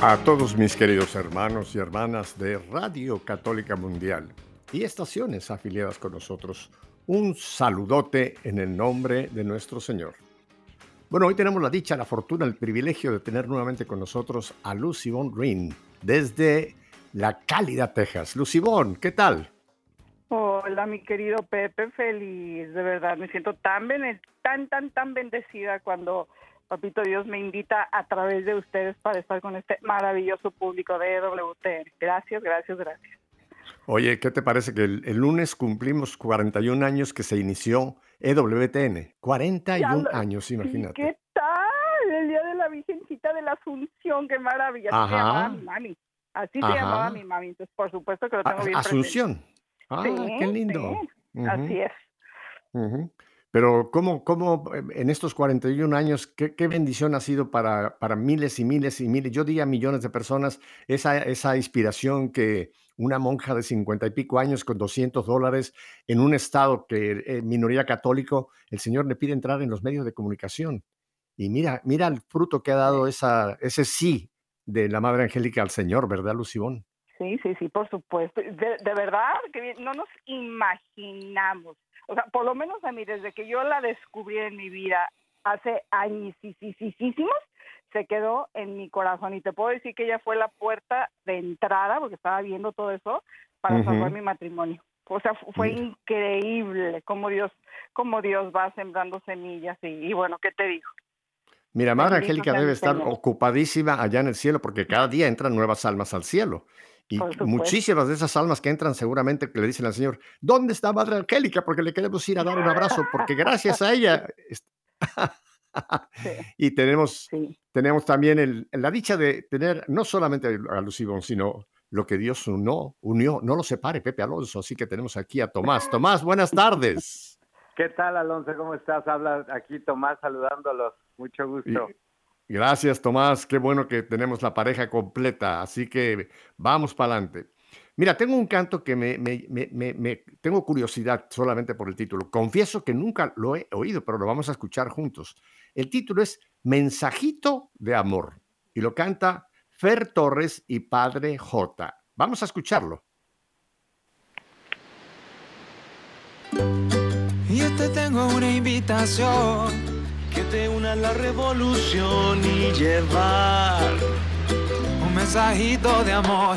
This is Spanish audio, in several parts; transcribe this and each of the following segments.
A todos mis queridos hermanos y hermanas de Radio Católica Mundial y estaciones afiliadas con nosotros, un saludote en el nombre de nuestro Señor. Bueno, hoy tenemos la dicha, la fortuna, el privilegio de tener nuevamente con nosotros a Lucibón Rin desde la cálida Texas. Lucibón, ¿qué tal? Hola, mi querido Pepe, feliz, de verdad, me siento tan, tan, tan bendecida cuando Papito Dios me invita a través de ustedes para estar con este maravilloso público de EWTN. Gracias, gracias, gracias. Oye, ¿qué te parece que el, lunes cumplimos 41 años que se inició EWTN? 41 años, imagínate. ¿Qué tal? El día de la Virgencita de la Asunción, qué maravilla. Así se llamaba mi mami. Así se llamaba mi mami. Entonces, por supuesto que lo tengo bien Asunción. Ah, qué lindo. Así es. Pero ¿cómo, cómo em, en estos 41 años, qué, qué bendición ha sido para, para, miles y miles y miles, yo diría millones de personas, esa, esa inspiración que una monja de 50 y pico años con 200 dólares en un estado que eh, minoría católico, el Señor le pide entrar en los medios de comunicación. Y mira, mira el fruto que ha dado esa, ese sí de la Madre Angélica al Señor, ¿verdad, Lucibón? Sí, sí, sí, por supuesto. De, de verdad que no nos imaginamos o sea, por lo menos a mí, desde que yo la descubrí en mi vida hace años, se quedó en mi corazón. Y te puedo decir que ella fue la puerta de entrada, porque estaba viendo todo eso, para salvar mi matrimonio. O sea, fue increíble cómo Dios, cómo Dios va sembrando semillas y, y bueno, ¿qué te digo? Mira, Madre Angélica debe estar ocupadísima allá en el cielo porque cada día entran nuevas almas al cielo. Y muchísimas de esas almas que entran seguramente que le dicen al Señor, ¿dónde está Madre Angélica? Porque le queremos ir a dar un abrazo, porque gracias a ella... y tenemos, tenemos también el, la dicha de tener no solamente a Lucibón, sino lo que Dios unió, unió, no lo separe, Pepe Alonso. Así que tenemos aquí a Tomás. Tomás, buenas tardes. ¿Qué tal, Alonso? ¿Cómo estás? Habla aquí Tomás saludándolos. Mucho gusto. Gracias, Tomás. Qué bueno que tenemos la pareja completa. Así que vamos para adelante. Mira, tengo un canto que me, tengo curiosidad solamente por el título. Confieso que nunca lo he oído, pero lo vamos a escuchar juntos. El título es Mensajito de Amor y lo canta Fer Torres y Padre J. Vamos a escucharlo. Yo te tengo una invitación que te una a la revolución y llevar un mensajito de amor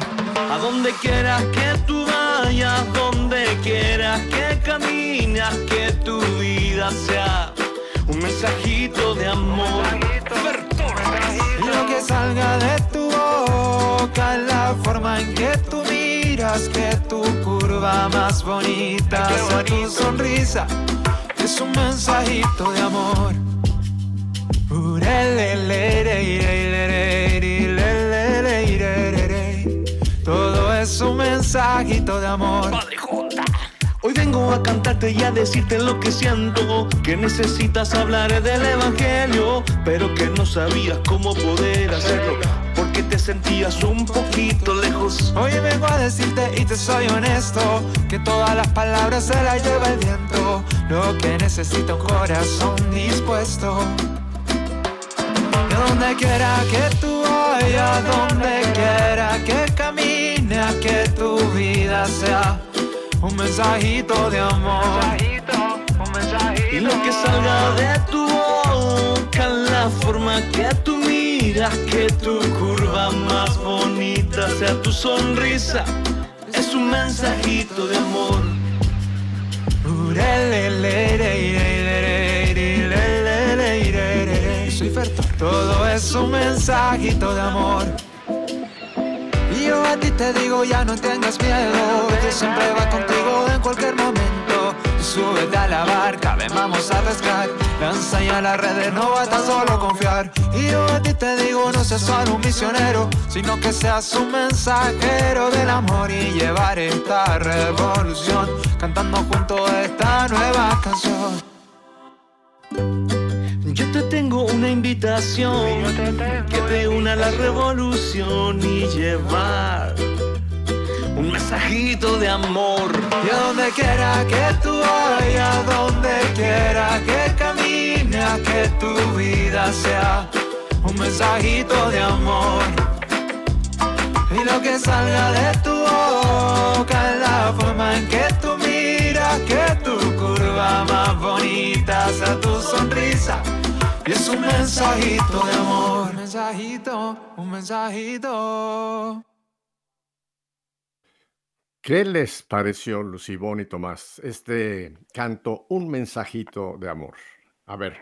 a donde quieras que tú vayas, donde quieras que caminas, que tu vida sea un mensajito de amor. Lo que salga de tu boca, la forma en que tú miras, que tu curva más bonita sea tu sonrisa, es un mensajito de amor. Todo es un mensajito de amor. Hoy vengo a cantarte y a decirte lo que siento, que necesitas hablar del Evangelio, pero que no sabías cómo poder hacerlo, porque te sentías un poquito lejos. Hoy vengo a decirte y te soy honesto, que todas las palabras se las lleva el viento, lo que necesita un corazón dispuesto donde quiera que tú vayas, donde quiera que camines, que tu vida sea un mensajito de amor. Y lo que salga de tu boca, la forma que tú miras, que tu curva más bonita sea tu sonrisa, es un mensajito de amor. Todo es un mensajito de amor. Y yo a ti te digo, ya no tengas miedo. Dios siempre va contigo en cualquier momento. Súbete a la barca, ven vamos a pescar. Lanza ya las redes, no basta solo confiar. Y yo a ti te digo, no seas solo un misionero, sino que seas un mensajero del amor y llevar esta revolución, cantando junto esta nueva canción. Que te una a la revolución y llevar un mensajito de amor. Y a donde quiera que tú vayas, donde quiera que camines, que tu vida sea un mensajito de amor. Y lo que salga de tu boca es la forma en que tú miras, que tu curva más bonita sea tu sonrisa. Y es un mensajito de amor, un mensajito, un mensajito. ¿Qué les pareció, Lucibón y Tomás, este canto, un mensajito de amor? A ver.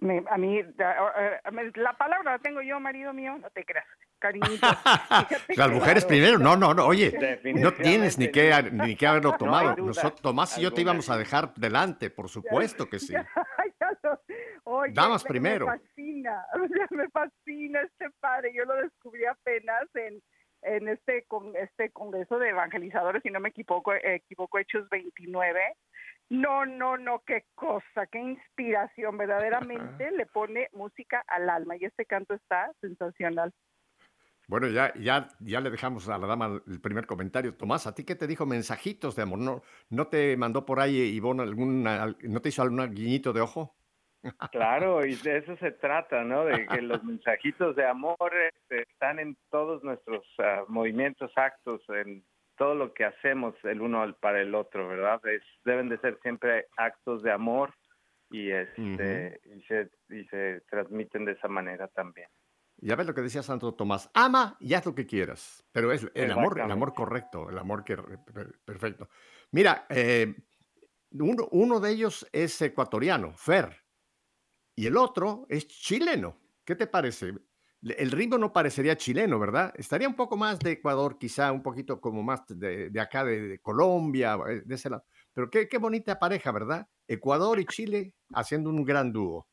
Me- a mí, la, la palabra la tengo yo, marido mío, no te creas, cariñito. Las mujeres primero, no, no, no, oye, no tienes ni que, ni que haberlo tomado. duda Nosotros, Tomás y yo te íbamos a dejar delante, por supuesto que sí. Oye, Damas me- primero. Me fascina, o sea, me fascina este padre. Yo lo descubrí apenas en, en este con este congreso de evangelizadores, si no me equivoco, eh, equivoco Hechos 29. No, no, no, qué cosa, qué inspiración, verdaderamente le pone música al alma y este canto está sensacional. Bueno, ya, ya, ya le dejamos a la dama el primer comentario. Tomás, ¿a ti qué te dijo mensajitos de amor? ¿No, no te mandó por ahí Ivonne alguna, no te hizo algún guiñito de ojo? Claro, y de eso se trata, ¿no? De que los mensajitos de amor este, están en todos nuestros ah, movimientos, actos, en todo lo que hacemos el uno para el otro, ¿verdad? Es, deben de ser siempre actos de amor y, este, y, se, y se transmiten de esa manera también. Ya ves lo que decía Santo Tomás, ama y haz lo que quieras, pero es el amor, el amor correcto, el amor que per- perfecto. Mira, eh, uno, uno de ellos es ecuatoriano, Fer, y el otro es chileno. ¿Qué te parece? El ritmo no parecería chileno, ¿verdad? Estaría un poco más de Ecuador, quizá un poquito como más de, de acá, de, de Colombia, eh, de ese lado. Pero qué, qué bonita pareja, ¿verdad? Ecuador y Chile haciendo un gran dúo.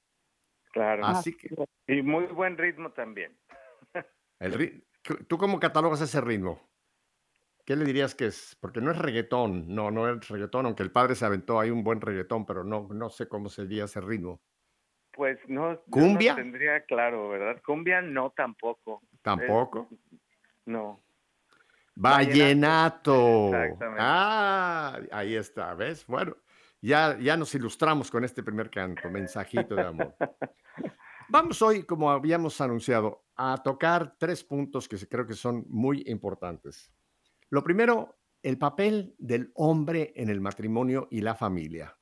Claro. Así que, Y muy buen ritmo también. El ri- ¿Tú cómo catalogas ese ritmo? ¿Qué le dirías que es? Porque no es reggaetón, no, no es reggaetón, aunque el padre se aventó ahí un buen reggaetón, pero no, no sé cómo sería ese ritmo. Pues no, yo no ¿Cumbia? tendría claro, ¿verdad? Cumbia no tampoco. Tampoco. No. Vallenato. Exactamente. Ah, ahí está, ¿ves? Bueno, ya, ya nos ilustramos con este primer canto, mensajito de amor. Vamos hoy, como habíamos anunciado, a tocar tres puntos que creo que son muy importantes. Lo primero, el papel del hombre en el matrimonio y la familia.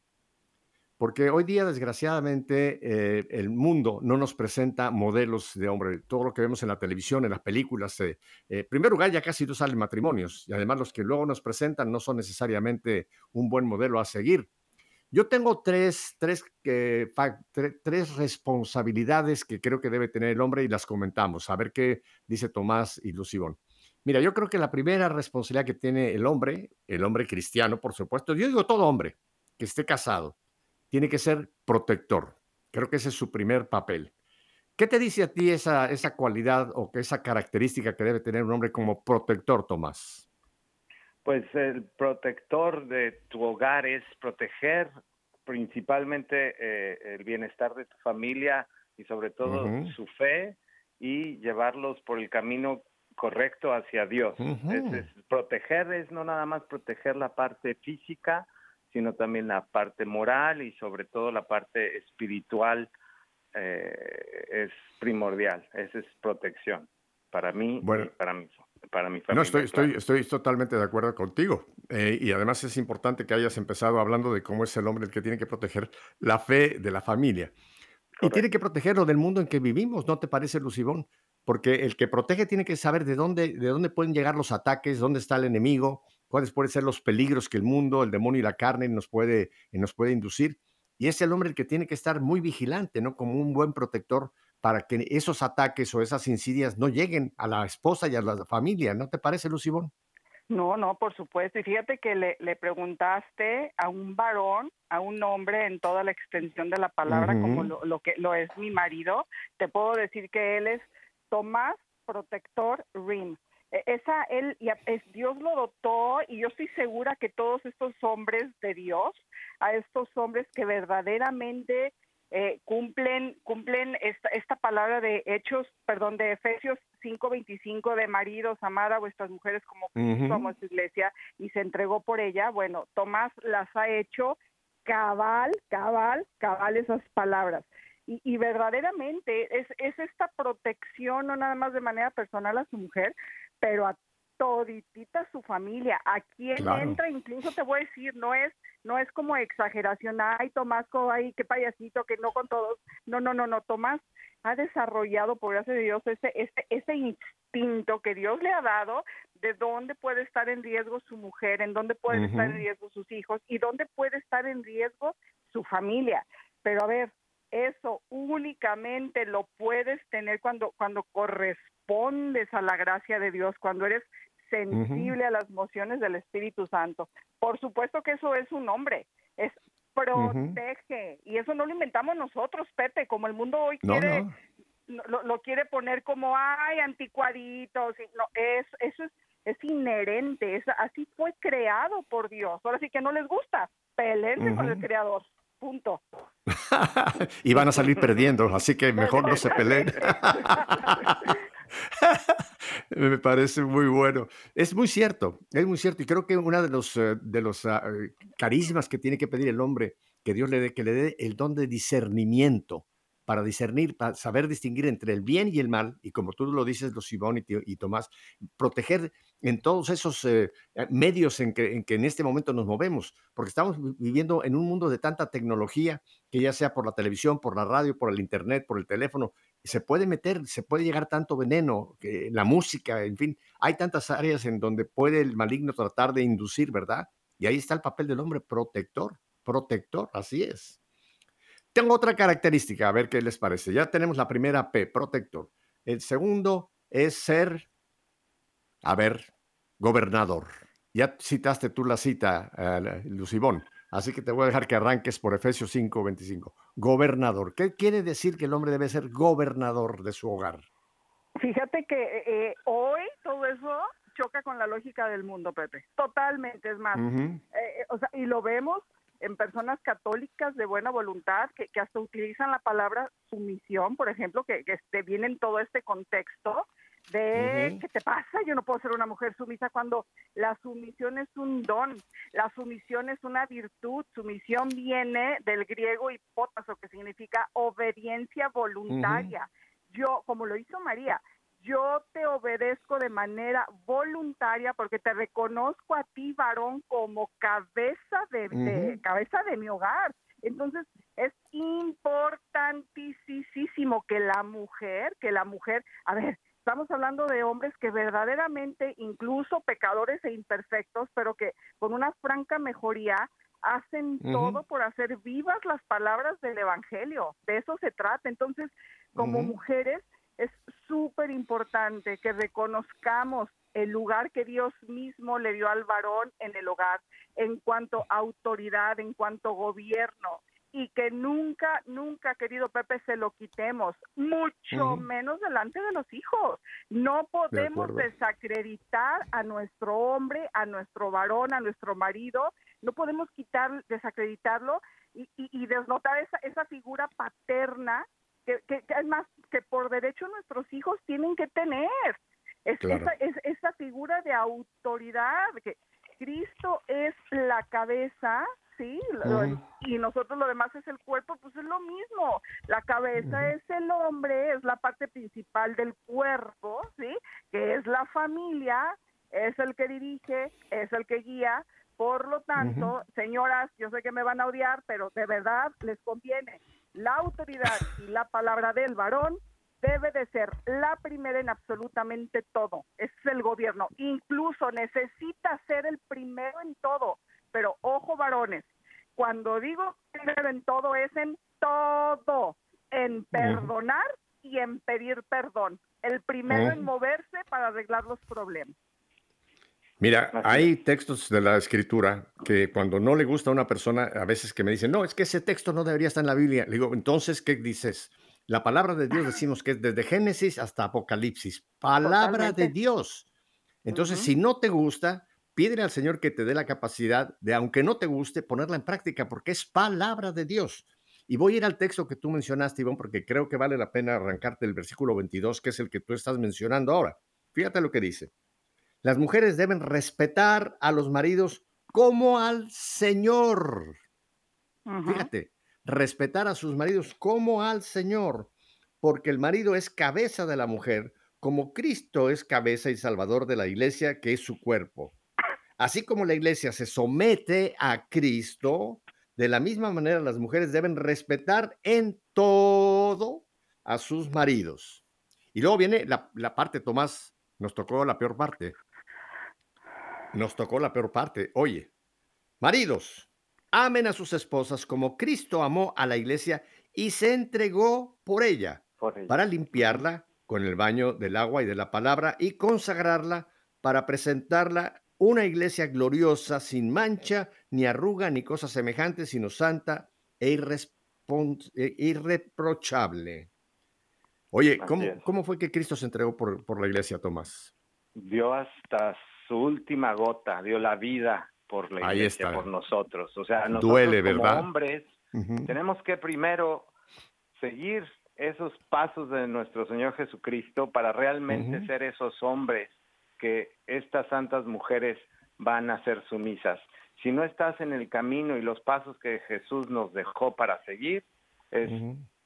Porque hoy día, desgraciadamente, eh, el mundo no nos presenta modelos de hombre. Todo lo que vemos en la televisión, en las películas, eh, eh, en primer lugar, ya casi no salen matrimonios. Y además los que luego nos presentan no son necesariamente un buen modelo a seguir. Yo tengo tres, tres, eh, tre- tres responsabilidades que creo que debe tener el hombre y las comentamos. A ver qué dice Tomás y Lucibón. Mira, yo creo que la primera responsabilidad que tiene el hombre, el hombre cristiano, por supuesto, yo digo todo hombre que esté casado, tiene que ser protector. Creo que ese es su primer papel. ¿Qué te dice a ti esa, esa cualidad o que esa característica que debe tener un hombre como protector, Tomás? Pues el protector de tu hogar es proteger principalmente eh, el bienestar de tu familia y sobre todo su fe y llevarlos por el camino correcto hacia Dios. Ujú. Es- es- proteger es no nada más proteger la parte física, sino también la parte moral y sobre todo la parte espiritual eh, es primordial. Esa es protección para mí Bueno. y para mi, para mi familia. No, estoy, claro. estoy, estoy totalmente de acuerdo contigo. Eh, y además es importante que hayas empezado hablando de cómo es el hombre el que tiene que proteger la fe de la familia. Y tiene que protegerlo del mundo en que vivimos, ¿no te parece, Lucibón? Porque el que protege tiene que saber de dónde, de dónde pueden llegar los ataques, dónde está el enemigo, cuáles pueden ser los peligros que el mundo, el demonio y la carne nos puede, nos puede inducir. Y es el hombre el que tiene que estar muy vigilante, ¿no? Como un buen protector para que esos ataques o esas insidias no lleguen a la esposa y a la familia, ¿no te parece, Lucibón? No, no, por supuesto. Y fíjate que le, le preguntaste a un varón, a un hombre en toda la extensión de la palabra, como lo, lo que lo es mi marido. Te puedo decir que él es Tomás Protector Rim. E, esa él es, Dios lo dotó y yo estoy segura que todos estos hombres de Dios, a estos hombres que verdaderamente eh, cumplen cumplen esta, esta palabra de Hechos, perdón, de Efesios 5:25 de maridos, amar a vuestras mujeres como somos iglesia y se entregó por ella. Bueno, Tomás las ha hecho cabal, cabal, cabal esas palabras. Y, y, verdaderamente es, es esta protección, no nada más de manera personal a su mujer, pero a toditita su familia. A quien entra, incluso te voy a decir, no es no es como exageración, ay Tomás, ay qué payasito, que no con todos. No, no, no, no, Tomás ha desarrollado por gracia de Dios ese, ese, ese instinto que Dios le ha dado de dónde puede estar en riesgo su mujer, en dónde pueden estar en riesgo sus hijos y dónde puede estar en riesgo su familia. Pero a ver, eso únicamente lo puedes tener cuando, cuando correspondes a la gracia de Dios, cuando eres sensible a las emociones del Espíritu Santo. Por supuesto que eso es un nombre, es protege. Y eso no lo inventamos nosotros, Pepe, como el mundo hoy quiere, Lo, quiere poner como, ay, anticuaditos. no, es, eso es, es inherente, es, así fue creado por Dios. Ahora sí que no les gusta, peleense con el Creador. Punto. y van a salir perdiendo, así que mejor no se peleen. Me parece muy bueno. Es muy cierto, es muy cierto. Y creo que uno de los, eh, de los ah, eh, carismas que tiene que pedir el hombre, que Dios le dé, que le dé el don de discernimiento para discernir, para saber distinguir entre el bien y el mal, y como tú lo dices, los Simón y, Tomás, proteger en todos esos eh, medios en que, en que, en este momento nos movemos, porque estamos viviendo en un mundo de tanta tecnología, que ya sea por la televisión, por la radio, por el internet, por el teléfono, se puede meter, se puede llegar tanto veneno, que la música, en fin, hay tantas áreas en donde puede el maligno tratar de inducir, ¿verdad? Y ahí está el papel del hombre protector, protector, así es. Tengo otra característica, a ver qué les parece. Ya tenemos la primera P, protector. El segundo es ser, a ver, gobernador. Ya citaste tú la cita, uh, Lucibón. Así que te voy a dejar que arranques por Efesios 5, 25. Gobernador. ¿Qué quiere decir que el hombre debe ser gobernador de su hogar? Fíjate que eh, eh, hoy todo eso choca con la lógica del mundo, Pepe. Totalmente, es más. Eh, o sea, y lo vemos en personas católicas de buena voluntad que, hasta utilizan la palabra sumisión, por ejemplo, que, que este, viene en todo este contexto de qué te pasa, yo no puedo ser una mujer sumisa cuando la sumisión es un don, la sumisión es una virtud, sumisión viene del griego hipótaso que significa obediencia voluntaria. Yo, como lo hizo María, yo te obedezco de manera voluntaria porque te reconozco a ti, varón, como cabeza de, cabeza de mi hogar. Entonces, es importantísimo que la mujer, que la mujer, a ver, Estamos hablando de hombres que verdaderamente, incluso pecadores e imperfectos, pero que con una franca mejoría hacen todo por hacer vivas las palabras del Evangelio. De eso se trata. Entonces, como mujeres, es súper importante que reconozcamos el lugar que Dios mismo le dio al varón en el hogar en cuanto a autoridad, en cuanto a gobierno, y que nunca, nunca, querido Pepe, se lo quitemos, mucho menos delante de los hijos. No podemos desacreditar a nuestro hombre, a nuestro varón, a nuestro marido, no podemos quitar, desacreditarlo y, y, desnotar esa, esa figura paterna que, que, es más que por derecho nuestros hijos tienen que tener. Es, esa, es, esa figura de autoridad, que Cristo es la cabeza sí, y nosotros lo demás es el cuerpo, pues es lo mismo. La cabeza es el hombre, es la parte principal del cuerpo, sí, que es la familia, es el que dirige, es el que guía. Por lo tanto, señoras, yo sé que me van a odiar, pero de verdad les conviene. La autoridad y la palabra del varón debe de ser la primera en absolutamente todo. Es el gobierno. Incluso necesita ser el primero en todo. Pero ojo varones, cuando digo primero en todo es en todo, en perdonar y en pedir perdón. El primero en moverse para arreglar los problemas. Mira, Así hay textos de la escritura que cuando no le gusta a una persona, a veces que me dicen, no, es que ese texto no debería estar en la Biblia. Le digo, entonces, ¿qué dices? La palabra de Dios decimos que es desde Génesis hasta Apocalipsis. Palabra de. Dios. Entonces, si no te gusta, pídele al Señor que te dé la capacidad de, aunque no te guste, ponerla en práctica, porque es palabra de Dios. Y voy a ir al texto que tú mencionaste, Iván, porque creo que vale la pena arrancarte el versículo 22, que es el que tú estás mencionando ahora. Fíjate lo que dice. Las mujeres deben respetar a los maridos como al Señor. Fíjate, respetar a sus maridos como al Señor, porque el marido es cabeza de la mujer, como Cristo es cabeza y salvador de la iglesia, que es su cuerpo. Así como la iglesia se somete a Cristo, de la misma manera las mujeres deben respetar en todo a sus maridos. Y luego viene la, la parte, Tomás, nos tocó la peor parte. Nos tocó la peor parte. Oye, maridos, amen a sus esposas como Cristo amó a la iglesia y se entregó por ella Por para limpiarla con el baño del agua y de la palabra y consagrarla para presentarla una iglesia gloriosa, sin mancha, ni arruga, ni cosa semejante, sino santa e e irreprochable. Oye, ¿cómo, cómo fue que Cristo se entregó por, por la iglesia, Tomás? dio hasta su última gota, dio la vida por la Ahí iglesia, está. por nosotros. O sea, nosotros Duele, como ¿verdad? hombres tenemos que primero seguir esos pasos de nuestro Señor Jesucristo para realmente ser esos hombres que estas santas mujeres van a ser sumisas. Si no estás en el camino y los pasos que Jesús nos dejó para seguir, es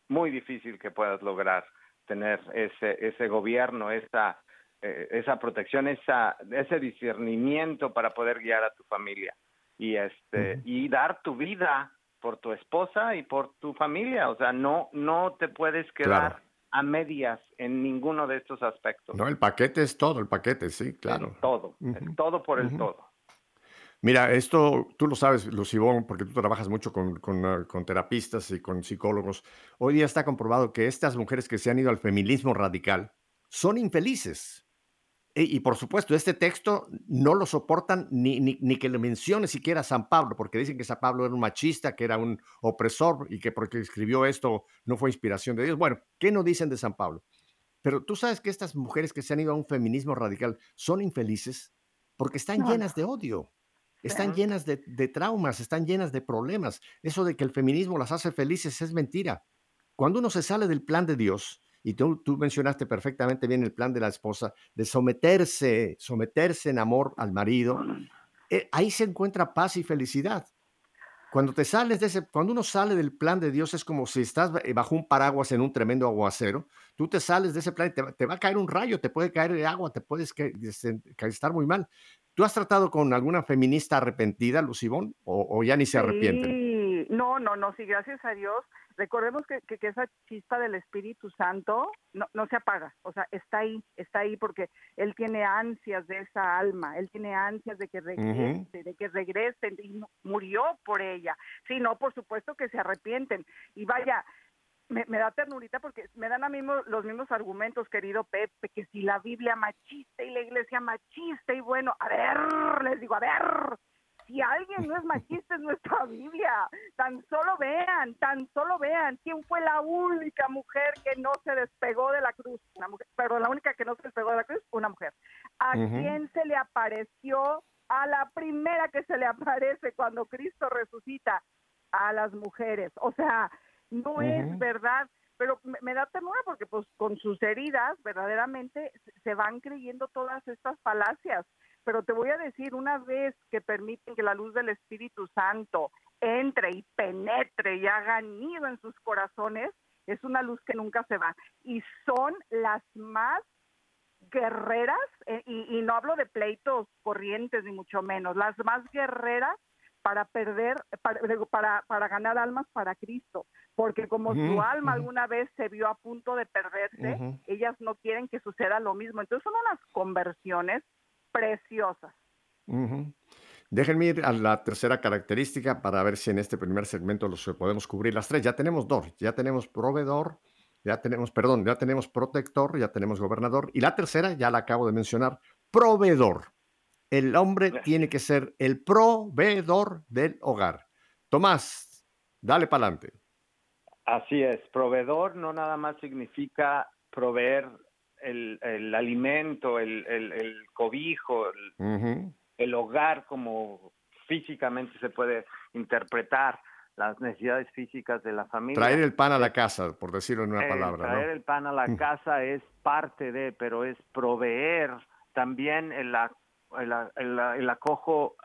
muy difícil que puedas lograr tener ese ese gobierno, esa eh, esa protección, esa ese discernimiento para poder guiar a tu familia y este y dar tu vida por tu esposa y por tu familia, o sea, no no te puedes quedar Claro. a medias en ninguno de estos aspectos. No, el paquete es todo, el paquete, sí, claro. todo, todo por el todo. Mira, esto tú lo sabes, Lucibón, porque tú trabajas mucho con, con, ah, con terapistas y con psicólogos. Hoy día está comprobado que estas mujeres que se han ido al feminismo radical son infelices. E- Y, por supuesto, este texto no lo soportan ni, ni, ni que le mencione siquiera San Pablo, porque dicen que San Pablo era un machista, que era un opresor y que porque escribió esto no fue inspiración de Dios. Bueno, ¿qué no dicen de San Pablo? Pero tú sabes que estas mujeres que se han ido a un feminismo radical son infelices porque están No, llenas de odio, están llenas de, de traumas, están llenas de problemas. Eso de que el feminismo las hace felices es mentira. Cuando uno se sale del plan de Dios, y tú, tú mencionaste perfectamente bien el plan de la esposa, de someterse, someterse en amor al marido, eh, ahí se encuentra paz y felicidad. Cuando te sales de ese, cuando uno sale del plan de Dios es como si estás ba- bajo un paraguas en un tremendo aguacero. Tú te sales de ese plan y te, va- te va a caer un rayo, te puede caer de agua, te puedes que- desen- que estar muy mal. ¿Tú has tratado con alguna feminista arrepentida, Lucibón? ¿O, o ya ni se arrepienten? Sí, no, no, no, sí, gracias a Dios. Recordemos que, que, que esa chispa del Espíritu Santo no, no se apaga, o sea, está ahí, está ahí porque Él tiene ansias de esa alma, Él tiene ansias de que regrese, de que regresen, y mu- murió por ella. Sí, no, por supuesto que se arrepienten. Y vaya, me, me da ternurita porque me dan a mí los mismos argumentos, querido Pepe, que si la Biblia machista y la iglesia machista, y bueno, a ver, les digo, a ver, si alguien no es machista es nuestra Biblia. Tan solo vean, tan solo vean quién fue la única mujer que no se despegó de la cruz. Una mujer, perdón, la única que no se despegó de la cruz, una mujer. ¿A quién se le apareció? A la primera que se le aparece cuando Cristo resucita, a las mujeres. O sea, no es verdad pero me, da ternura porque pues con sus heridas verdaderamente se van creyendo todas estas falacias. Pero te voy a decir, una vez que permiten que la luz del Espíritu Santo entre y penetre y haga nido en sus corazones, es una luz que nunca se va. Y son las más guerreras, eh, y, y no hablo de pleitos corrientes ni mucho menos, las más guerreras para perder, para, para, para ganar almas para Cristo, porque como su Ujú, alma alguna vez se vio a punto de perderse, ellas no quieren que suceda lo mismo. Entonces son unas conversiones preciosas. Déjenme ir a la tercera característica para ver si en este primer segmento los podemos cubrir las tres. Ya tenemos dos, ya tenemos proveedor, ya tenemos, perdón, ya tenemos protector, ya tenemos gobernador y la tercera ya la acabo de mencionar, proveedor. el hombre tiene que ser el proveedor del hogar. Tomás, dale para adelante. Así es, proveedor no nada más significa proveer el, alimento, el, cobijo, el, hogar como físicamente se puede interpretar las necesidades físicas de la familia. Traer el pan a la casa, por decirlo en una palabra. Traer el pan a la casa es parte de, pero es proveer también el, el, acojo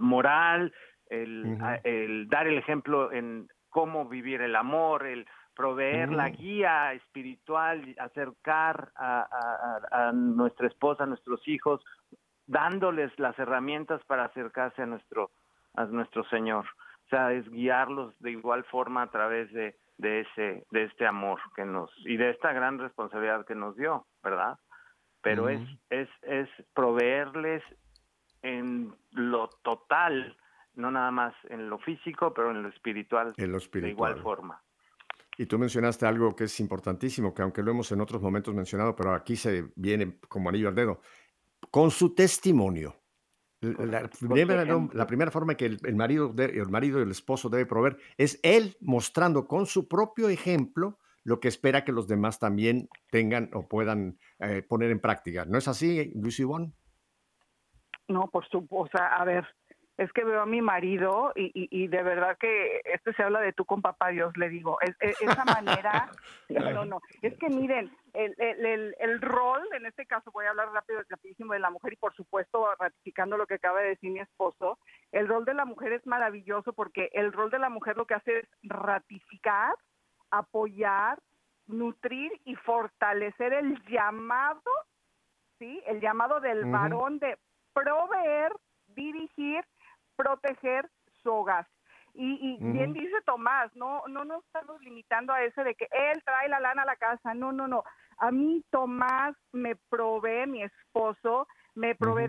moral, el, el dar el ejemplo en cómo vivir el amor, el proveer la guía espiritual, acercar a, nuestra esposa, a nuestros hijos, dándoles las herramientas para acercarse a nuestro, a nuestro Señor. O sea, es guiarlos de igual forma a través de, de ese, de este amor que nos, y de esta gran responsabilidad que nos dio, ¿verdad? Pero es, es, es proveerles en lo total, no nada más en lo físico, pero en lo espiritual, en lo espiritual. de igual forma. Y tú mencionaste algo que es importantísimo, que aunque lo hemos en otros momentos mencionado, pero aquí se viene como anillo al dedo, con su testimonio. La primera, la primera forma que el, marido el marido y el esposo debe proveer es él mostrando con su propio ejemplo lo que espera que los demás también tengan o puedan eh, poner en práctica. ¿No es así, Luis Ivonne? No, por supuesto. a ver, es que veo a mi marido y, y, de verdad que este se habla de tú con papá Dios, le digo. Es, esa manera, no, no, no. Es que miren, el, el, el, rol, en este caso voy a hablar rápido, rapidísimo de la mujer y por supuesto ratificando lo que acaba de decir mi esposo, el rol de la mujer es maravilloso porque el rol de la mujer lo que hace es ratificar, apoyar, nutrir y fortalecer el llamado, ¿sí? El llamado del varón de proveer, dirigir proteger su hogar. Y, bien dice Tomás, no, no nos estamos limitando a ese de que él trae la lana a la casa. No, no, no. A mí Tomás me provee, mi esposo, me provee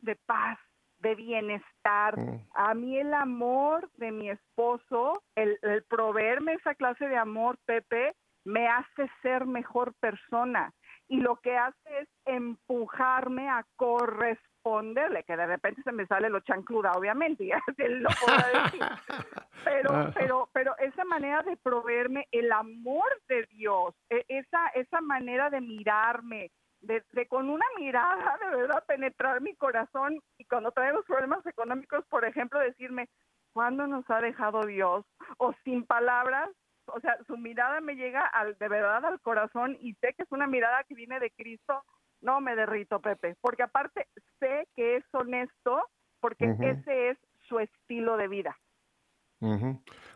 de, paz, de bienestar. A mí el amor de mi esposo, el, el proveerme esa clase de amor, Pepe, me hace ser mejor persona. Y lo que hace es empujarme a corresponder responderle, que de repente se me sale lo chancluda, obviamente, ya él lo podrá decir. Pero, pero, pero esa manera de proveerme el amor de Dios, e, esa, esa manera de mirarme, de, con una mirada de verdad penetrar mi corazón y cuando traemos problemas económicos, por ejemplo, decirme, ¿cuándo nos ha dejado Dios? O sin palabras, o sea, su mirada me llega al, de verdad al corazón y sé que es una mirada que viene de Cristo no me derrito, Pepe, porque aparte sé que es honesto, porque ese es su estilo de vida.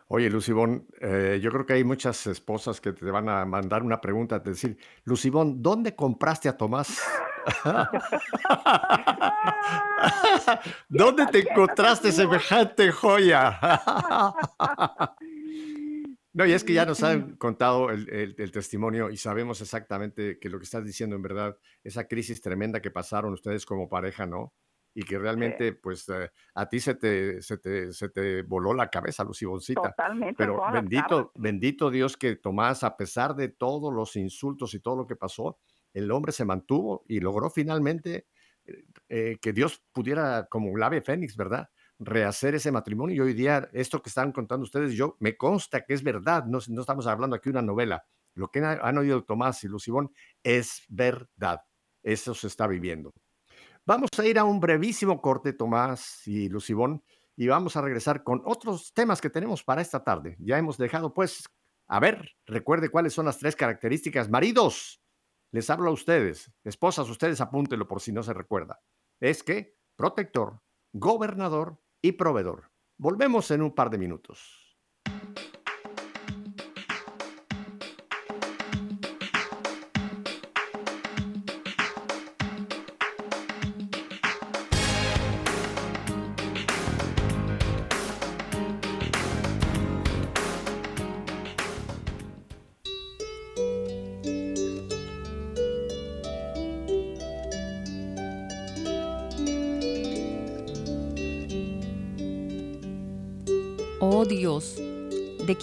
Oye, Lucibón, eh, yo creo que hay muchas esposas que te van a mandar una pregunta, de decir, Lucibón, ¿dónde compraste a Tomás? ¿Dónde te encontraste semejante joya? No, y es que ya nos han contado el, testimonio y sabemos exactamente que lo que estás diciendo en verdad, esa crisis tremenda que pasaron ustedes como pareja, ¿no? Y que realmente, pues, eh, a ti se te, se te, se te voló la cabeza, Luciboncita. Totalmente. Pero bendito, bendito Dios que Tomás, a pesar de todos los insultos y todo lo que pasó, el hombre se mantuvo y logró finalmente eh, eh, que Dios pudiera, como un ave fénix, ¿verdad? Rehacer ese matrimonio. Y hoy día, esto que están contando ustedes, yo me consta que es verdad, no, no estamos hablando aquí de una novela. Lo que han, oído Tomás y Lucibón es verdad. Eso se está viviendo. Vamos a ir a un brevísimo corte, Tomás y Lucibón, y vamos a regresar con otros temas que tenemos para esta tarde. Ya hemos dejado, pues, a ver, recuerde cuáles son las tres características. Maridos, les hablo a ustedes. Esposas, ustedes apúntenlo por si no se recuerda. Es que protector, gobernador y proveedor. Volvemos en un par de minutos.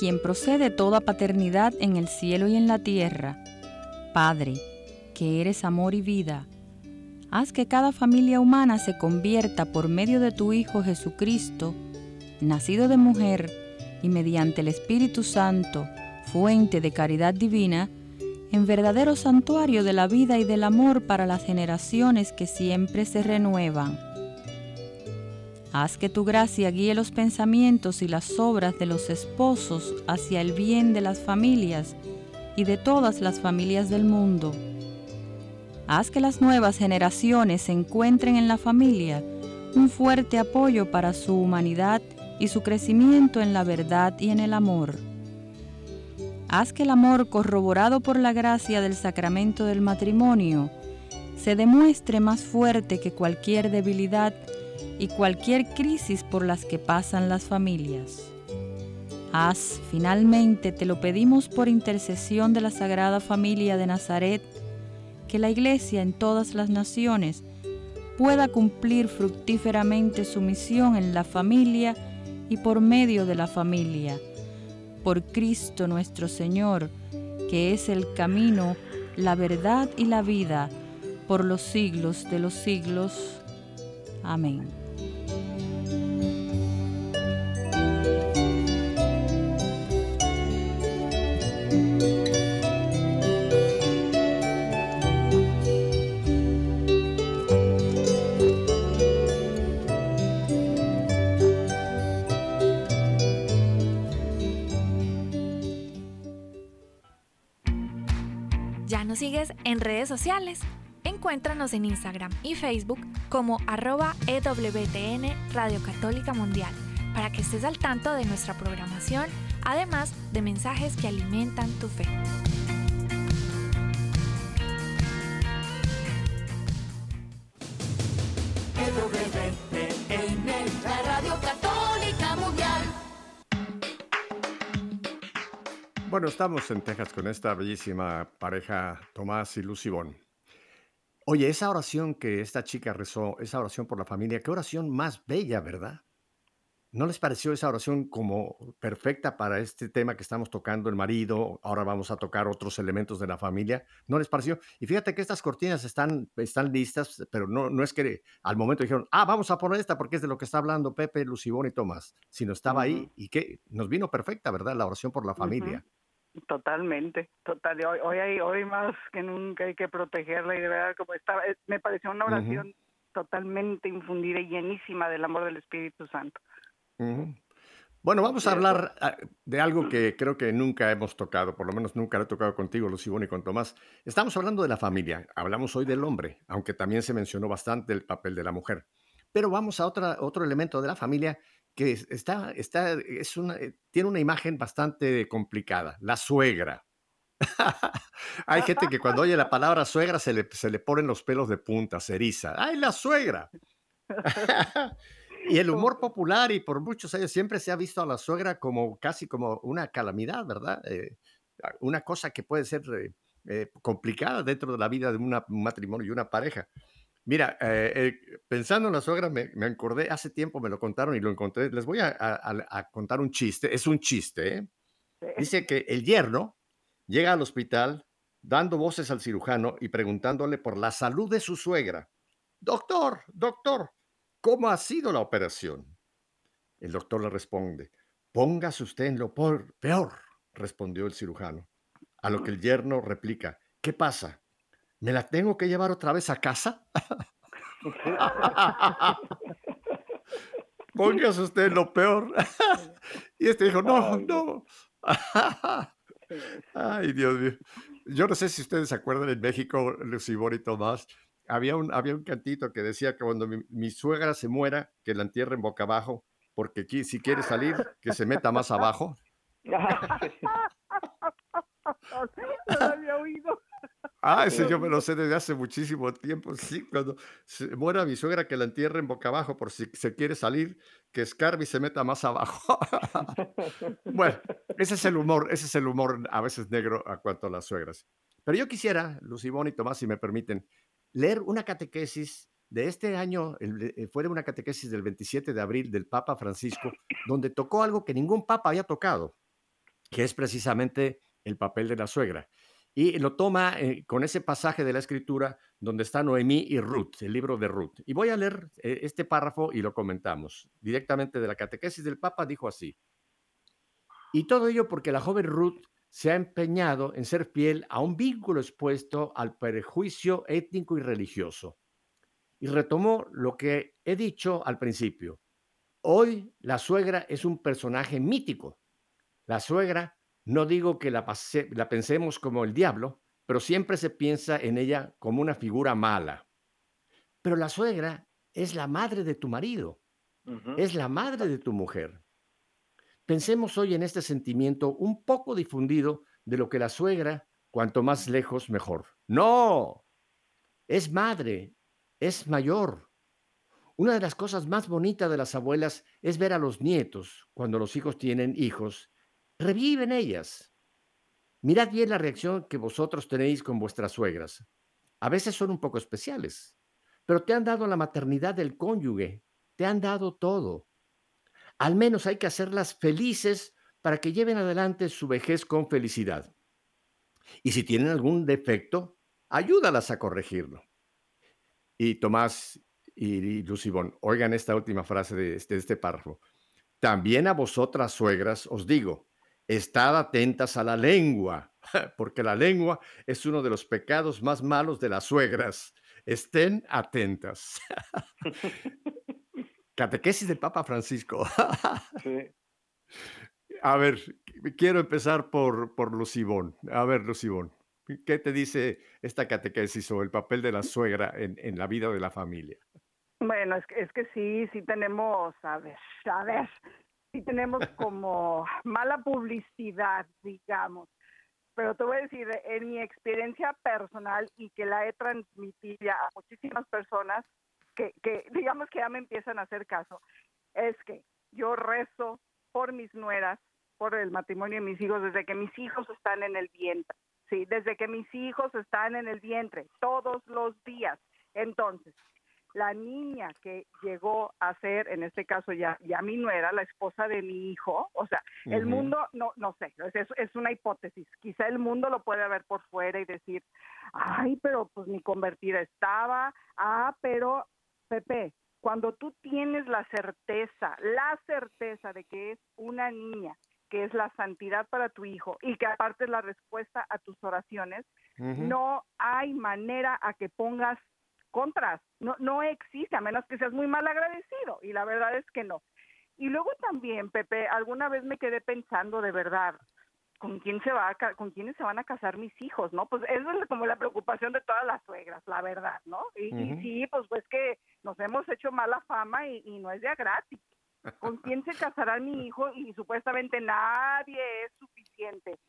Quien procede toda paternidad en el cielo y en la tierra, Padre, que eres amor y vida, Haz que cada familia humana se convierta por medio de tu Hijo Jesucristo, nacido de mujer y mediante el Espíritu Santo, fuente de caridad divina, en verdadero santuario de la vida y del amor para las generaciones que siempre se renuevan. Haz que tu gracia guíe los pensamientos y las obras de los esposos hacia el bien de las familias y de todas las familias del mundo. Haz que las nuevas generaciones encuentren en la familia un fuerte apoyo para su humanidad y su crecimiento en la verdad y en el amor. Haz que el amor corroborado por la gracia del sacramento del matrimonio se demuestre más fuerte que cualquier debilidad y cualquier crisis por las que pasan las familias. Haz, finalmente, te lo pedimos por intercesión de la Sagrada Familia de Nazaret, que la Iglesia en todas las naciones pueda cumplir fructíferamente su misión en la familia y por medio de la familia por Cristo nuestro Señor, que es el camino, la verdad y la vida, por los siglos de los siglos. Amén. sigues en redes sociales. Encuéntranos en Instagram y Facebook como arroba EWTN Radio Católica Mundial para que estés al tanto de nuestra programación, además de mensajes que alimentan tu fe. Bueno, estamos en Texas con esta bellísima pareja Tomás y Lucibón. Oye, esa oración que esta chica rezó, esa oración por la familia, qué oración más bella, ¿verdad? ¿No les pareció esa oración como perfecta para este tema que estamos tocando, el marido? Ahora vamos a tocar otros elementos de la familia. ¿No les pareció? Y fíjate que estas cortinas están, están listas, pero no, no es que al momento dijeron, ah, vamos a poner esta porque es de lo que está hablando Pepe, Lucibón y Tomás, sino estaba ahí y que nos vino perfecta, ¿verdad? La oración por la familia. Totalmente, total. Hoy, hoy, hay, hoy más que nunca hay que protegerla y de verdad como estaba, eh, me pareció una oración totalmente infundida y llenísima del amor del Espíritu Santo. Bueno, vamos a hablar ah, de algo que creo que nunca hemos tocado, por lo menos nunca lo he tocado contigo, Lucibón, y con Tomás. Estamos hablando de la familia, hablamos hoy del hombre, aunque también se mencionó bastante el papel de la mujer. Pero vamos a otra, otro elemento de la familia que está, está, es una, eh, tiene una imagen bastante complicada, la suegra. Hay gente que cuando oye la palabra suegra se le, se le ponen los pelos de punta, se eriza. ¡Ay, la suegra! y el humor popular y por muchos años siempre se ha visto a la suegra como casi como una calamidad, ¿verdad? Eh, una cosa que puede ser eh, complicada dentro de la vida de un matrimonio y una pareja. Mira, eh, eh, pensando en la suegra, me, acordé, hace tiempo me lo contaron y lo encontré. Les voy a, contar un chiste, es un chiste. ¿eh? Dice que el yerno llega al hospital dando voces al cirujano y preguntándole por la salud de su suegra. Doctor, doctor, ¿cómo ha sido la operación? El doctor le responde, póngase usted en lo peor, respondió el cirujano. A lo que el yerno replica, ¿qué pasa? ¿Me la tengo que llevar otra vez a casa? Póngase usted lo peor. y este dijo, no, no. Ay, Dios mío. Yo no sé si ustedes se acuerdan en México, Lucibor y Tomás, había un, había un cantito que decía que cuando mi, suegra se muera, que la entierren boca abajo, porque aquí, si quiere salir, que se meta más abajo. no lo había oído. Ah, ese yo me lo sé desde hace muchísimo tiempo. Sí, cuando se muera mi suegra, que la entierren boca abajo por si se quiere salir, que Scarby se meta más abajo. bueno, ese es el humor, ese es el humor a veces negro a cuanto a las suegras. Pero yo quisiera, Lucibón y Tomás, si me permiten, leer una catequesis de este año, eh, fue una catequesis del 27 de abril del Papa Francisco, donde tocó algo que ningún papa había tocado, que es precisamente el papel de la suegra. Y lo toma eh, con ese pasaje de la escritura donde está Noemí y Ruth, el libro de Ruth. Y voy a leer eh, este párrafo y lo comentamos. Directamente de la catequesis del Papa dijo así. Y todo ello porque la joven Ruth se ha empeñado en ser fiel a un vínculo expuesto al perjuicio étnico y religioso. Y retomó lo que he dicho al principio. Hoy la suegra es un personaje mítico. La suegra, no digo que la, la pensemos como el diablo, pero siempre se piensa en ella como una figura mala. Pero la suegra es la madre de tu marido, es la madre de tu mujer. Pensemos hoy en este sentimiento un poco difundido de lo que la suegra, cuanto más lejos, mejor. No, es madre, es mayor. Una de las cosas más bonitas de las abuelas es ver a los nietos, cuando los hijos tienen hijos, reviven ellas. Mirad bien la reacción que vosotros tenéis con vuestras suegras. A veces son un poco especiales, pero te han dado la maternidad del cónyuge, te han dado todo. Al menos hay que hacerlas felices para que lleven adelante su vejez con felicidad. Y si tienen algún defecto, ayúdalas a corregirlo. Y Tomás y Lucibón, oigan esta última frase de este, de este párrafo. También a vosotras, suegras, os digo, estad atentas a la lengua, porque la lengua es uno de los pecados más malos de las suegras. Estén atentas. Catequesis del Papa Francisco. A ver, quiero empezar por, por Lucibón. A ver, Lucibón, ¿qué te dice esta catequesis o el papel de la suegra en, en la vida de la familia? Bueno, es que, es que sí, sí tenemos, a ver, a ver, sí tenemos como mala publicidad, digamos. Pero te voy a decir, en mi experiencia personal y que la he transmitido a muchísimas personas, que, que digamos que ya me empiezan a hacer caso, es que yo rezo por mis nueras, por el matrimonio de mis hijos, desde que mis hijos están en el vientre. Sí, desde que mis hijos están en el vientre, todos los días. Entonces, la niña que llegó a ser, en este caso ya, ya mi nuera, la esposa de mi hijo, o sea, el mundo, no, no sé, es, es una hipótesis, quizá el mundo lo puede ver por fuera y decir, ay, pero pues mi convertida estaba, ah, pero Pepe, cuando tú tienes la certeza, la certeza de que es una niña, que es la santidad para tu hijo y que aparte es la respuesta a tus oraciones, no hay manera a que pongas contras, no, no existe, a menos que seas muy mal agradecido, y la verdad es que no. Y luego también, Pepe, alguna vez me quedé pensando de verdad, con quién se va con quiénes se van a casar mis hijos, ¿no? Pues eso es como la preocupación de todas las suegras, la verdad, ¿no? Y, sí, pues pues que nos hemos hecho mala fama y, no es de gratis. ¿Con quién se casará mi hijo? Y supuestamente nadie es suficiente.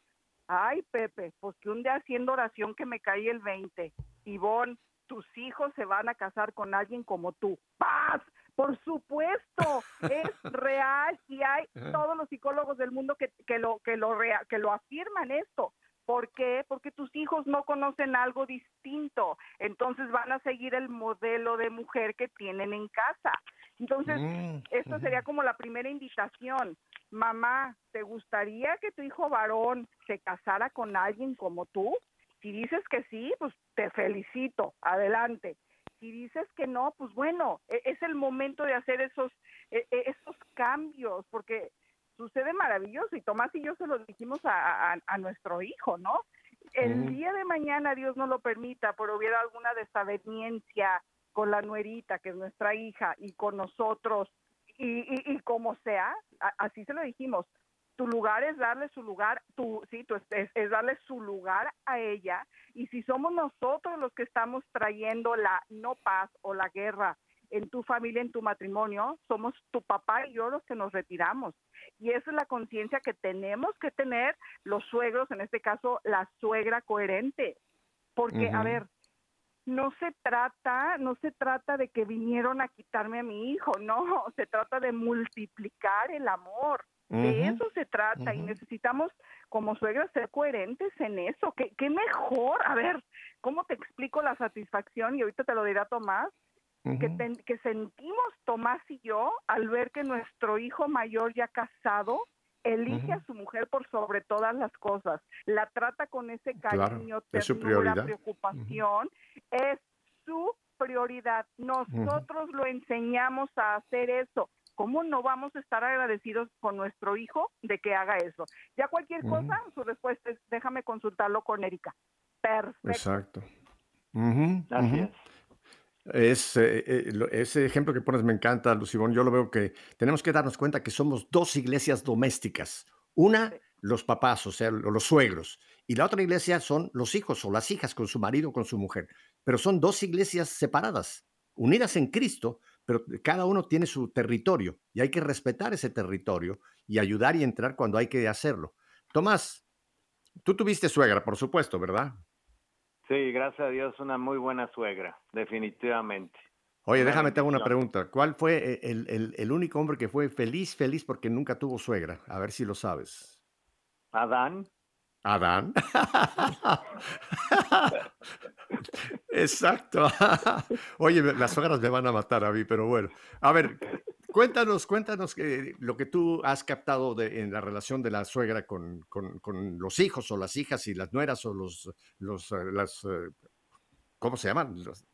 Ay, Pepe, pues que un día haciendo oración que me cae el 20. Ivonne, tus hijos se van a casar con alguien como tú. ¡Paz! Por supuesto, es real y hay todos los psicólogos del mundo que, que lo que lo que lo afirman esto. ¿Por qué? Porque tus hijos no conocen algo distinto, entonces van a seguir el modelo de mujer que tienen en casa. Entonces, mm, esto sería como la primera invitación. Mamá, ¿te gustaría que tu hijo varón se casara con alguien como tú? Si dices que sí, pues te felicito, adelante si dices que no, pues bueno, e, es el momento de hacer esos, e, e, esos cambios, porque sucede maravilloso y Tomás y yo se lo dijimos a, nuestro hijo, ¿no? El día de mañana, Dios no lo permita, pero hubiera alguna desaveniencia con la nuerita, que es nuestra hija, y con nosotros, y, y, como sea, así se lo dijimos, tu lugar es darle su lugar, tu, sí, tu, es, es, darle su lugar a ella. Y si somos nosotros los que estamos trayendo la no paz o la guerra en tu familia, en tu matrimonio, somos tu papá y yo los que nos retiramos. Y esa es la conciencia que tenemos que tener los suegros, en este caso la suegra coherente. Porque, a ver, no se trata, no se trata de que vinieron a quitarme a mi hijo, no, se trata de multiplicar el amor. De eso se trata y necesitamos como suegras ser coherentes en eso. ¿Qué, ¿Qué, mejor? A ver, ¿cómo te explico la satisfacción? Y ahorita te lo dirá Tomás. que, que sentimos Tomás y yo al ver que nuestro hijo mayor ya casado elige a su mujer por sobre todas las cosas, la trata con ese cariño, es su ternura, preocupación, es su prioridad. Nosotros lo enseñamos a hacer eso. ¿Cómo no vamos a estar agradecidos con nuestro hijo de que haga eso? Ya cualquier cosa, su respuesta es déjame consultarlo con Erika. Perfecto. Exacto. Así. Es, eh, eh, lo- ese ejemplo que pones me encanta, Lucibón. Yo lo veo que tenemos que darnos cuenta que somos dos iglesias domésticas. Una, los papás, o sea, lo- los suegros. Y la otra iglesia son los hijos o las hijas con su marido o con su mujer. Pero son dos iglesias separadas, unidas en Cristo, pero cada uno tiene su territorio y hay que respetar ese territorio y ayudar y entrar cuando hay que hacerlo. Tomás, tú tuviste suegra, por supuesto, ¿verdad? Sí, gracias a Dios, una muy buena suegra, definitivamente. Oye, déjame te hago una pregunta. ¿Cuál fue eh, el, el- el único hombre que fue feliz, feliz porque nunca tuvo suegra? A ver si lo sabes. Adán, ¿Adán? Exacto. Oye, las suegras me van a matar a mí, pero bueno. A ver, cuéntanos, cuéntanos eh, lo que tú has captado de- en la relación de la suegra con, con- con los hijos o las hijas y las nueras o los, los eh, las, eh, ¿cómo se llaman? Los,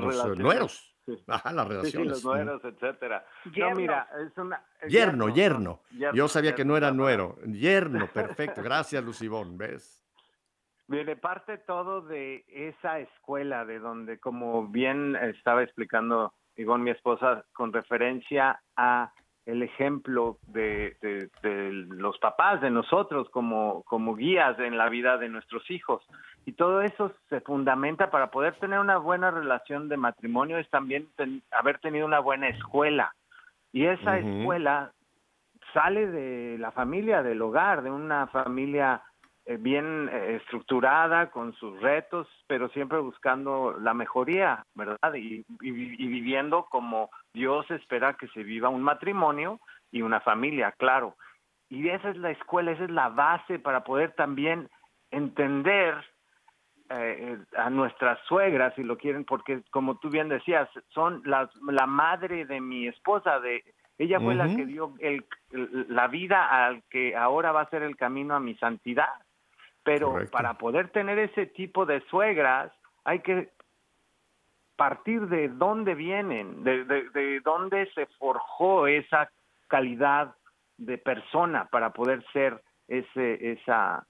los, eh, nueros. Sí. Ajá, las Sí, sí, relaciones. los nueros, etcétera. Yerno. No, mira, es una... es Yerno, yerno. yerno, Yo sabía que no era nuero. Yerno, perfecto. Gracias, Lucibón, ¿ves? Viene parte todo de esa escuela, de donde, como bien estaba explicando Ivonne, mi esposa, con referencia a el ejemplo de, de- de los papás, de nosotros como, como guías en la vida de nuestros hijos. Y todo eso se fundamenta para poder tener una buena relación de matrimonio, es también ten- haber tenido una buena escuela. Y esa escuela sale de la familia, del hogar, de una familia bien eh, estructurada, con sus retos, pero siempre buscando la mejoría, ¿verdad? Y, y vi- y viviendo como Dios espera que se viva un matrimonio y una familia, claro. Y esa es la escuela, esa es la base para poder también entender eh, a nuestras suegras, si lo quieren, porque como tú bien decías, son las, la madre de mi esposa, de ella fue la que dio el- la vida al que ahora va a ser el camino a mi santidad. Pero Correcto. para poder tener ese tipo de suegras, hay que partir de dónde vienen, de, de, de dónde se forjó esa calidad de persona para poder ser ese, esa,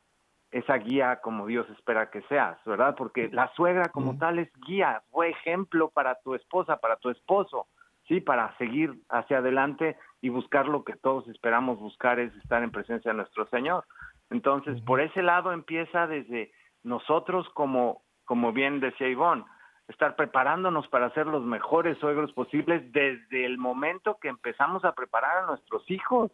esa guía como Dios espera que seas, ¿verdad? Porque la suegra como Mm. tal es guía, fue ejemplo para tu esposa, para tu esposo, ¿sí? Para seguir hacia adelante y buscar lo que todos esperamos buscar es estar en presencia de nuestro Señor. Entonces, por ese lado empieza desde nosotros como, como bien decía Ivonne, estar preparándonos para ser los mejores suegros posibles desde el momento que empezamos a preparar a nuestros hijos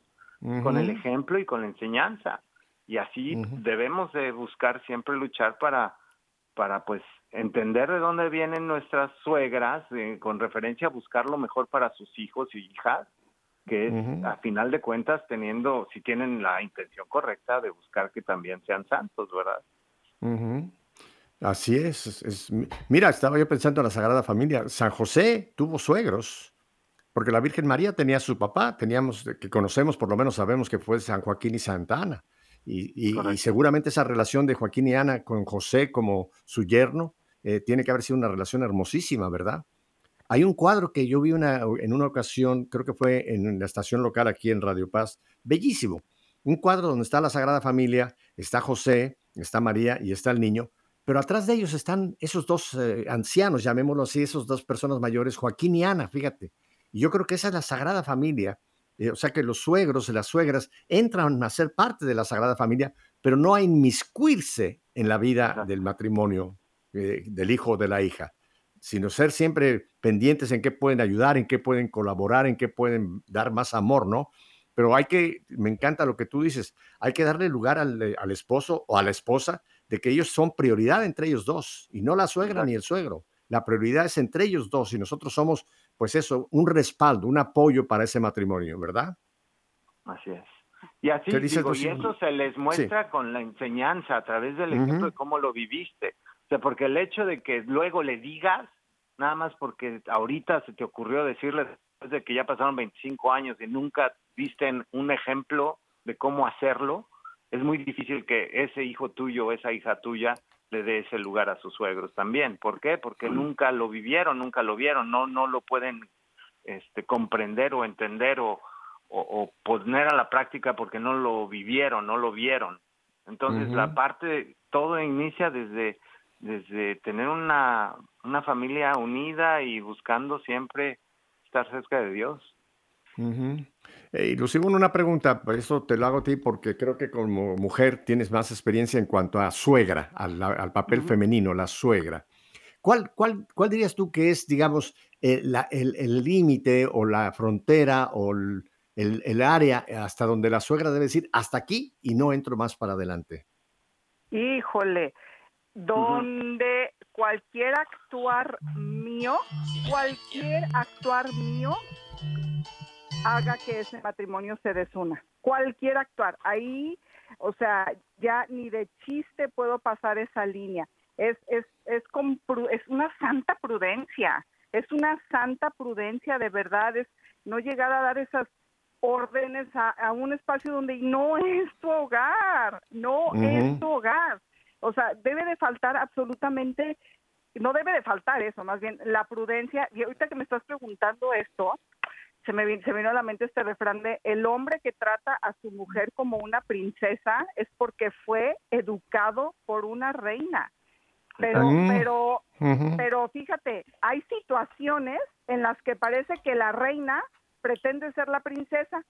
con el ejemplo y con la enseñanza. Y así debemos de buscar siempre luchar para, para pues entender de dónde vienen nuestras suegras, eh, con referencia a buscar lo mejor para sus hijos y hijas, que es a final de cuentas teniendo, si tienen la intención correcta de buscar que también sean santos, ¿verdad? Así es, es- es- mi- Mira, estaba yo pensando en la Sagrada Familia. San José tuvo suegros, porque la Virgen María tenía a su papá, teníamos, que conocemos, por lo menos sabemos que fue San Joaquín y Santa Ana. Y, y- seguramente esa relación de Joaquín y Ana con José como su yerno eh, tiene que haber sido una relación hermosísima, ¿verdad? Hay un cuadro que yo vi una, en una ocasión, creo que fue en la estación local aquí en Radio Paz, bellísimo. Un cuadro donde está la Sagrada Familia, está José, está María y está el niño, pero atrás de ellos están esos dos eh, ancianos, llamémoslo así, esos dos personas mayores, Joaquín y Ana, fíjate. Y yo creo que esa es la Sagrada Familia, eh, o sea que los suegros y las suegras entran a ser parte de la Sagrada Familia, pero no a inmiscuirse en la vida del matrimonio eh, del hijo o de la hija sino ser siempre pendientes en qué pueden ayudar, en qué pueden colaborar, en qué pueden dar más amor, ¿no? Pero hay que, me encanta lo que tú dices, hay que darle lugar al, al esposo o a la esposa de que ellos son prioridad entre ellos dos y no la suegra ni el suegro. La prioridad es entre ellos dos y nosotros somos, pues eso, un respaldo, un apoyo para ese matrimonio, ¿verdad? Así es. Y así ¿Qué dices, digo, y eso se les muestra con la enseñanza a través del ejemplo de cómo lo viviste. Sea, porque el hecho de que luego le digas, nada más porque ahorita se te ocurrió decirle después de que ya pasaron 25 años y nunca viste un ejemplo de cómo hacerlo, es muy difícil que ese hijo tuyo o esa hija tuya le dé ese lugar a sus suegros también. ¿Por qué? Porque nunca lo vivieron, nunca lo vieron, no, no lo pueden este, comprender o entender o, o, poner a la práctica porque no lo vivieron, no lo vieron. Entonces la parte, todo inicia desde, desde tener una, una familia unida y buscando siempre estar cerca de Dios. Y lo sigo una pregunta, eso te lo hago a ti porque creo que como mujer tienes más experiencia en cuanto a suegra, al, papel femenino, la suegra. ¿Cuál, cuál, ¿Cuál dirías tú que es, digamos, eh, el límite o la frontera o el, área hasta donde la suegra debe decir hasta aquí y no entro más para adelante? Híjole, donde cualquier actuar mío, cualquier actuar mío haga que ese matrimonio se desuna. Cualquier actuar. Ahí, o sea, ya ni de chiste puedo pasar esa línea. Es, es, es, es una santa prudencia. Es una santa prudencia de verdad. Es no llegar a dar esas órdenes a, un espacio donde no es tu hogar. No es tu hogar. O sea, debe de faltar absolutamente no debe de faltar eso, más bien la prudencia. Y ahorita que me estás preguntando esto, se me, se vino a la mente este refrán de el hombre que trata a su mujer como una princesa es porque fue educado por una reina. Pero, pero, pero fíjate, hay situaciones en las que parece que la reina pretende ser la princesa,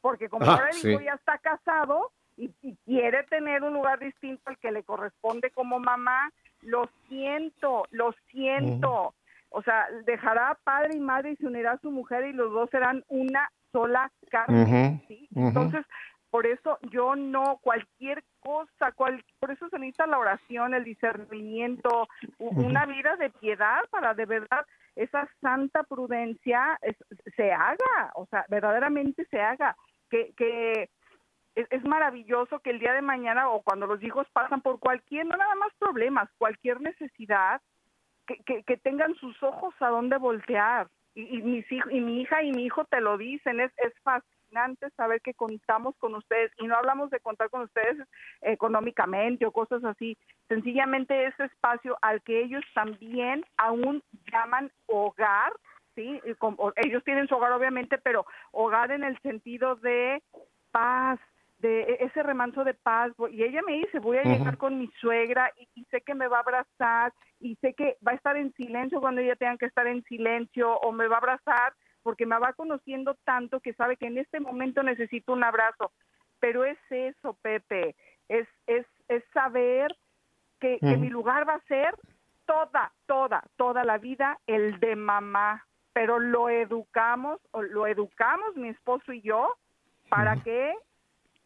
porque como ah, ahora el hijo ya está casado y, quiere tener un lugar distinto al que le corresponde como mamá, lo siento, lo siento o sea, dejará padre y madre y se unirá a su mujer y los dos serán una sola carne. ¿sí? Entonces, por eso yo no, cualquier cosa, cual, por eso se necesita la oración, el discernimiento, una vida de piedad para de verdad esa santa prudencia se haga, o sea, verdaderamente se haga, que, que es, maravilloso que el día de mañana o cuando los hijos pasan por cualquier, no nada más problemas, cualquier necesidad, que, tengan sus ojos a dónde voltear. Y, mis y mi hija y mi hijo te lo dicen, es, es fascinante saber que contamos con ustedes y no hablamos de contar con ustedes económicamente o cosas así, sencillamente ese espacio al que ellos también aún llaman hogar, ¿sí? ellos tienen su hogar obviamente, pero hogar en el sentido de paz, de e, ese remanso de paz. Y ella me dice, voy a llegar con mi suegra y, sé que me va a abrazar y sé que va a estar en silencio cuando ella tenga que estar en silencio o me va a abrazar porque me va conociendo tanto que sabe que en este momento necesito un abrazo. Pero es eso, Pepe, es, es, es saber que, que mi lugar va a ser toda, toda, toda la vida el de mamá, pero lo educamos, o lo educamos mi esposo y yo para que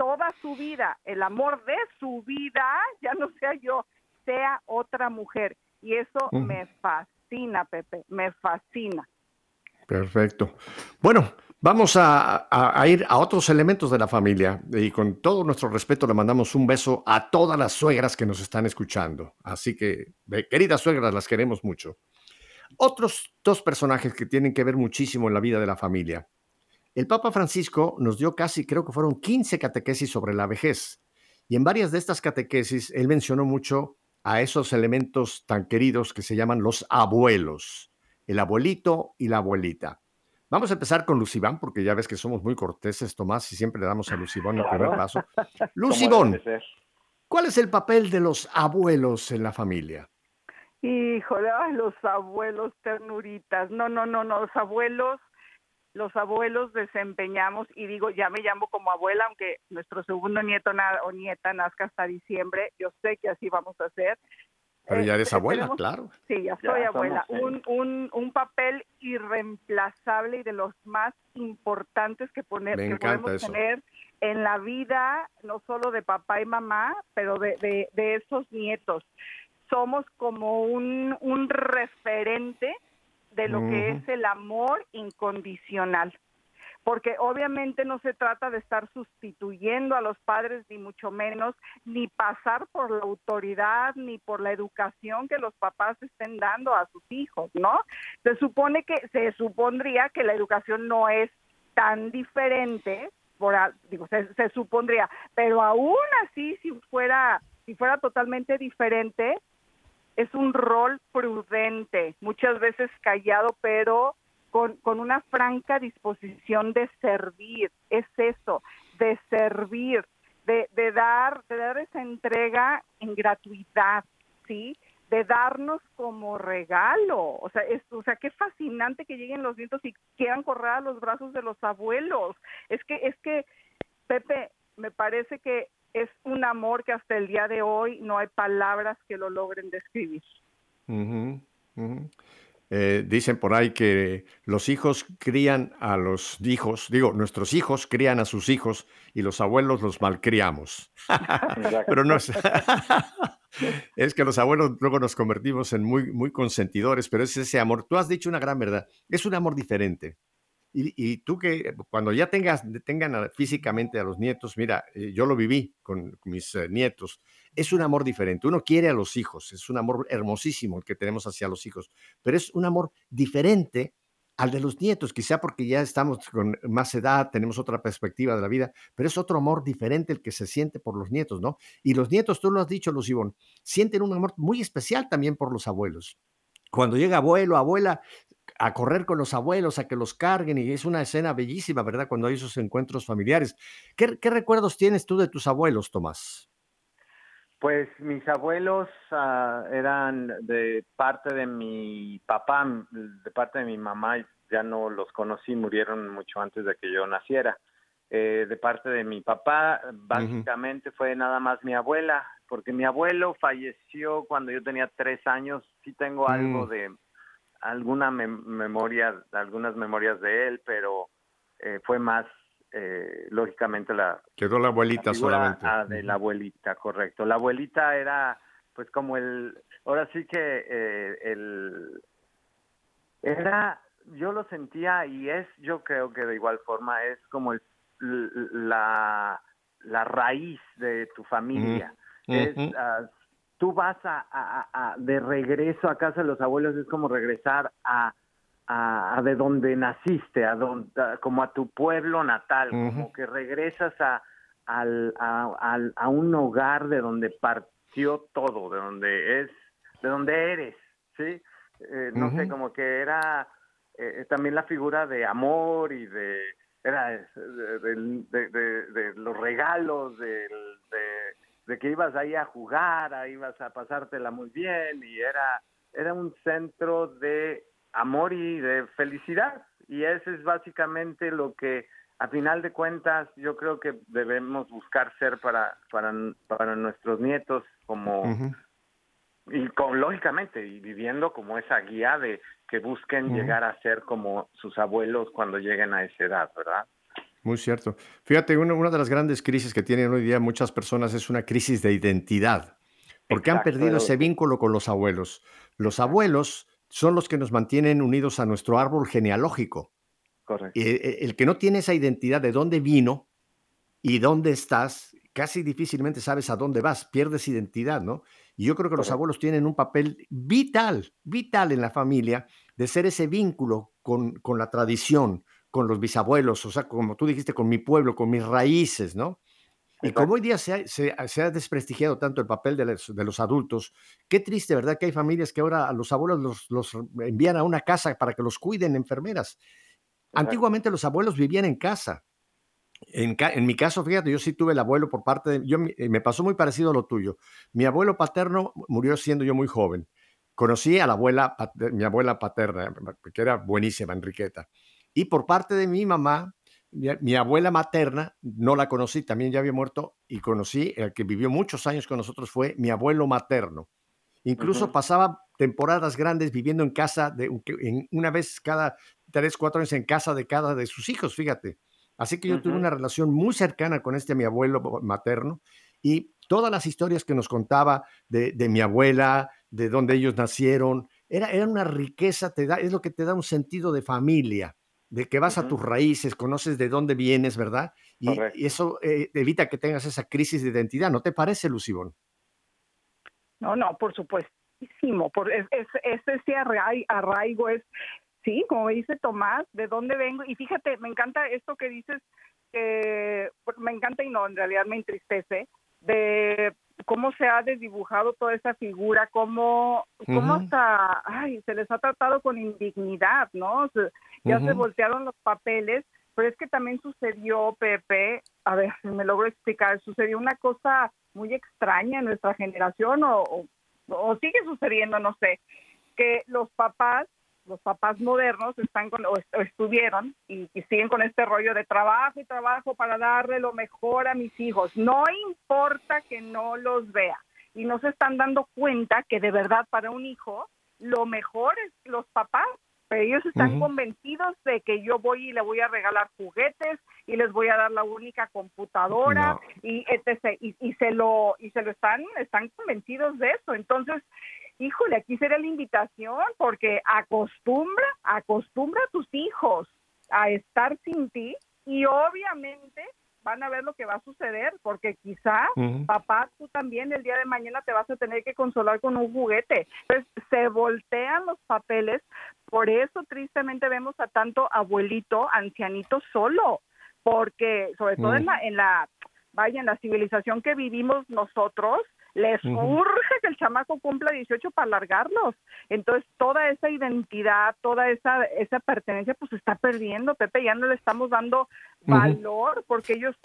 toda su vida, el amor de su vida, ya no sea yo, sea otra mujer. Y eso me fascina, Pepe, me fascina. Perfecto. Bueno, vamos a, ir a otros elementos de la familia y con todo nuestro respeto le mandamos un beso a todas las suegras que nos están escuchando. Así que, queridas suegras, las queremos mucho. Otros dos personajes que tienen que ver muchísimo en la vida de la familia. El Papa Francisco nos dio casi, creo que fueron 15 catequesis sobre la vejez. Y en varias de estas catequesis, él mencionó mucho a esos elementos tan queridos que se llaman los abuelos, el abuelito y la abuelita. Vamos a empezar con Lucibán, porque ya ves que somos muy corteses, Tomás, y siempre le damos a Lucibón el primer paso. Lucibón, ¿cuál es el papel de los abuelos en la familia? Híjole, los abuelos ternuritas. No, no, no, no, los abuelos los abuelos desempeñamos, y digo, ya me llamo como abuela, aunque nuestro segundo nieto o nieta nazca hasta diciembre, yo sé que así vamos a hacer. Pero ya eres eh, abuela, claro. Sí, ya soy abuela. un, un, un papel irreemplazable y de los más importantes que, poner, que podemos tener en la vida, no solo de papá y mamá, pero de, de, de esos nietos. Somos como un, un referente de lo que es el amor incondicional. Porque obviamente no se trata de estar sustituyendo a los padres, ni mucho menos, ni pasar por la autoridad, ni por la educación que los papás estén dando a sus hijos, ¿no? Se supone que, se supondría que la educación no es tan diferente por digo se, se, supondría, pero aún así si fuera si fuera totalmente diferente es un rol prudente, muchas veces callado, pero con, con una franca disposición de servir, es eso, de servir, de, de dar, de dar esa entrega en gratuidad, ¿sí? de darnos como regalo. O sea, es, o sea, qué fascinante que lleguen los nietos y quieran correr a los brazos de los abuelos. Es que, es que, Pepe, me parece que es un amor que hasta el día de hoy no hay palabras que lo logren describir. Eh, dicen por ahí que los hijos crían a los hijos, digo, nuestros hijos crían a sus hijos y los abuelos los malcriamos. Pero no es, es que los abuelos luego nos convertimos en muy, muy consentidores, pero es ese amor. Tú has dicho una gran verdad, es un amor diferente. Y, tú que cuando ya tengas, tengan físicamente a los nietos, mira, eh, yo lo viví con mis eh, nietos, es un amor diferente. Uno quiere a los hijos, es un amor hermosísimo el que tenemos hacia los hijos, pero es un amor diferente al de los nietos, quizá porque ya estamos con más edad, tenemos otra perspectiva de la vida, pero es otro amor diferente el que se siente por los nietos, ¿no? Y los nietos, tú lo has dicho, Lucibón, sienten un amor muy especial también por los abuelos. Cuando llega abuelo, abuela, a correr con los abuelos, a que los carguen, y es una escena bellísima, ¿verdad? Cuando hay esos encuentros familiares. ¿Qué, qué recuerdos tienes tú de tus abuelos, Tomás? Pues mis abuelos ah, eran de parte de mi papá, de parte de mi mamá, ya no los conocí, murieron mucho antes de que yo naciera. Eh, de parte de mi papá, básicamente fue nada más mi abuela, porque mi abuelo falleció cuando yo tenía tres años. Sí tengo algo mm. de alguna memoria, algunas memorias de él, pero eh, fue más eh, lógicamente la... Quedó la abuelita solamente. de la abuelita, correcto. La abuelita era pues como el... Ahora sí que eh, el... Era, yo lo sentía y es, yo creo que de igual forma es como el, la, la raíz de tu familia. Es, ah, tú vas a, de regreso a casa de los abuelos, es como regresar a a, de donde naciste, a, donde, como a tu pueblo natal, como que regresas a, al, a, un hogar de donde partió todo, de donde es, de donde eres, ¿sí? Eh, no sé, como que era eh, también la figura de amor y de, era de, los regalos, de, de que ibas ahí a jugar, ahí ibas a pasártela muy bien y era, era un centro de amor y de felicidad. Y eso es básicamente lo que, a final de cuentas, yo creo que debemos buscar ser para, para, para nuestros nietos como... Y con, lógicamente, y viviendo como esa guía de que busquen llegar a ser como sus abuelos cuando lleguen a esa edad, ¿verdad? Muy cierto. Fíjate, una, una de las grandes crisis que tienen hoy día muchas personas es una crisis de identidad, porque han perdido ese vínculo con los abuelos. Los abuelos son los que nos mantienen unidos a nuestro árbol genealógico. Correcto. Eh, eh, el que no tiene esa identidad de dónde vino y dónde estás, casi difícilmente sabes a dónde vas, pierdes identidad, ¿no? Y yo creo que los abuelos tienen un papel vital, vital en la familia, de ser ese vínculo con, con la tradición, con los bisabuelos, o sea, como tú dijiste, con mi pueblo, con mis raíces, ¿no? Y como hoy día se ha, desprestigiado tanto el papel de los, adultos, qué triste, ¿verdad? Que hay familias que ahora a los abuelos los, envían a una casa para que los cuiden enfermeras. Antiguamente los abuelos vivían en casa. En, mi caso, fíjate, yo sí tuve el abuelo por parte de... Yo, me pasó muy parecido a lo tuyo. Mi abuelo paterno murió siendo yo muy joven. Conocí a la abuela, mi abuela paterna, que era buenísima, Enriqueta. Y por parte de mi mamá, mi, abuela materna, no la conocí, también ya había muerto, y conocí, el que vivió muchos años con nosotros fue mi abuelo materno. Incluso pasaba temporadas grandes viviendo en casa, de, en, una vez cada tres, cuatro años en casa de cada de sus hijos, fíjate. Así que yo tuve una relación muy cercana con este mi abuelo materno y todas las historias que nos contaba de, de mi abuela, de dónde ellos nacieron, era, era una riqueza, te da, es lo que te da un sentido de familia de que vas a tus raíces, conoces de dónde vienes, ¿verdad? Y, eso eh, evita que tengas esa crisis de identidad, ¿no te parece, Lucibón? No, no, por supuestísimo. Por, es, es, ese arraigo es, sí, como dice Tomás, de dónde vengo. Y fíjate, me encanta esto que dices que me encanta y no, en realidad me entristece, de cómo se ha desdibujado toda esa figura, cómo, cómo hasta, ay, se les ha tratado con indignidad, ¿no? ya se voltearon los papeles, pero es que también sucedió, Pepe, a ver, si me logro explicar, sucedió una cosa muy extraña en nuestra generación o, o sigue sucediendo, no sé, que los papás los papás modernos están con, o, estuvieron y, siguen con este rollo de trabajo y trabajo para darle lo mejor a mis hijos. No importa que no los vea. Y no se están dando cuenta que de verdad para un hijo lo mejor es los papás. Pero ellos están convencidos de que yo voy y le voy a regalar juguetes y les voy a dar la única computadora y etc. Y, y, se lo y se lo están están convencidos de eso. Entonces híjole, aquí será la invitación porque acostumbra, acostumbra a tus hijos a estar sin ti y obviamente van a ver lo que va a suceder, porque quizá, papá, tú también el día de mañana te vas a tener que consolar con un juguete. Entonces, se voltean los papeles, por eso tristemente vemos a tanto abuelito, ancianito solo, porque sobre todo en la, en la, vaya, en la civilización que vivimos nosotros, les urge que el chamaco cumpla 18 para largarlos. Entonces, toda esa identidad, toda esa, esa pertenencia, pues se está perdiendo, Pepe, ya no le estamos dando valor porque ellos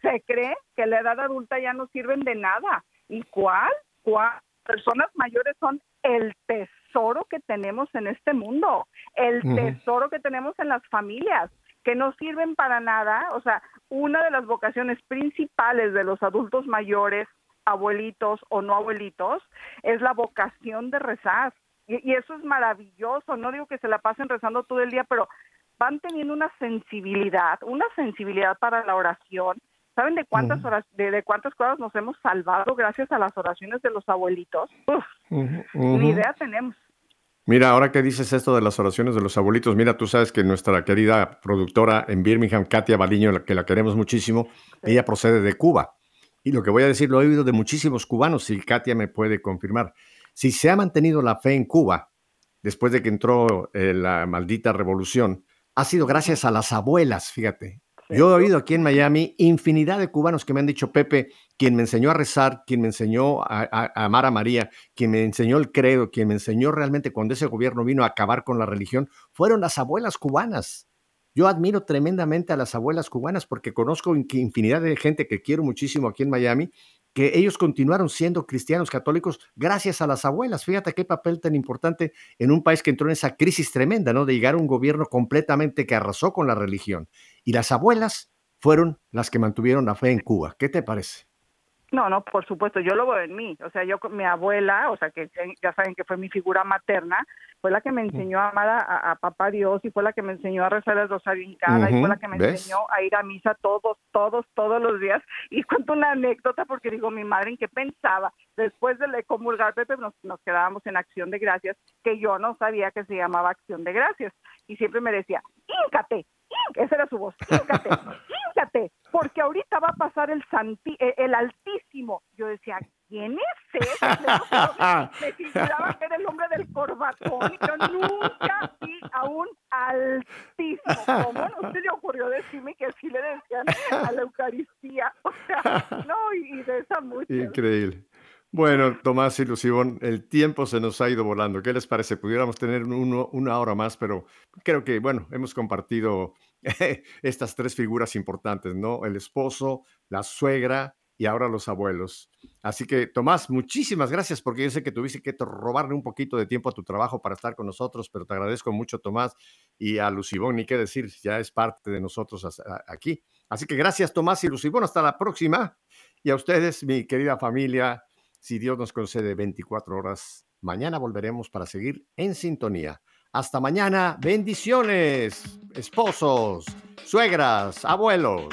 se creen que la edad adulta ya no sirven de nada. ¿Y cuál? ¿Cuál? Personas mayores son el tesoro que tenemos en este mundo, el tesoro que tenemos en las familias que no sirven para nada. O sea, una de las vocaciones principales de los adultos mayores abuelitos o no abuelitos, es la vocación de rezar. Y, eso es maravilloso. No digo que se la pasen rezando todo el día, pero van teniendo una sensibilidad, una sensibilidad para la oración. ¿Saben de cuántas horas, de, cuántas cosas nos hemos salvado gracias a las oraciones de los abuelitos? Uf, ni idea tenemos. Mira, ahora que dices esto de las oraciones de los abuelitos, mira, tú sabes que nuestra querida productora en Birmingham, Katia Baliño, que la queremos muchísimo, ella procede de Cuba. Y lo que voy a decir lo he oído de muchísimos cubanos, y Katia me puede confirmar. Si se ha mantenido la fe en Cuba después de que entró eh, la maldita revolución, ha sido gracias a las abuelas, fíjate. Yo he oído aquí en Miami infinidad de cubanos que me han dicho, Pepe, quien me enseñó a rezar, quien me enseñó a, a, amar a María, quien me enseñó el credo, quien me enseñó realmente cuando ese gobierno vino a acabar con la religión, fueron las abuelas cubanas. Yo admiro tremendamente a las abuelas cubanas porque conozco infinidad de gente que quiero muchísimo aquí en Miami, que ellos continuaron siendo cristianos católicos gracias a las abuelas. Fíjate qué papel tan importante en un país que entró en esa crisis tremenda, ¿no? De llegar a un gobierno completamente que arrasó con la religión. Y las abuelas fueron las que mantuvieron la fe en Cuba. ¿Qué te parece? No, no, por supuesto, yo lo veo en mí. O sea, yo, mi abuela, o sea, que ya saben que fue mi figura materna, fue la que me enseñó a amar a, papá Dios y fue la que me enseñó a rezar el rosario en cada y fue la que me enseñó a ir a misa todos, todos, todos los días. Y cuento una anécdota porque digo, mi madre, ¿en qué pensaba? Después de comulgar, Pepe, nos, nos quedábamos en acción de gracias, que yo no sabía que se llamaba acción de gracias. Y siempre me decía, híncate, esa era su voz, híncate, híncate, porque ahorita va a pasar el, santi, eh, el altísimo. Yo decía, ¿quién es ese? Me figuraba que era el hombre del corbatón yo nunca vi a un altísimo. ¿Cómo no se le ocurrió decirme que sí le decían a la Eucaristía? O sea, no, y, de esa mucha. Increíble. Bueno, Tomás y Lucibón, el tiempo se nos ha ido volando. ¿Qué les parece? Pudiéramos tener una hora más, pero creo que, bueno, hemos compartido estas tres figuras importantes, ¿no? El esposo, la suegra y ahora los abuelos. Así que, Tomás, muchísimas gracias porque yo sé que tuviste que robarle un poquito de tiempo a tu trabajo para estar con nosotros, pero te agradezco mucho, Tomás, y a Lucibón, ni qué decir, ya es parte de nosotros aquí. Así que gracias, Tomás y Lucibón, hasta la próxima. Y a ustedes, mi querida familia, si Dios nos concede 24 horas, mañana volveremos para seguir en sintonía. Hasta mañana, bendiciones, esposos, suegras, abuelos.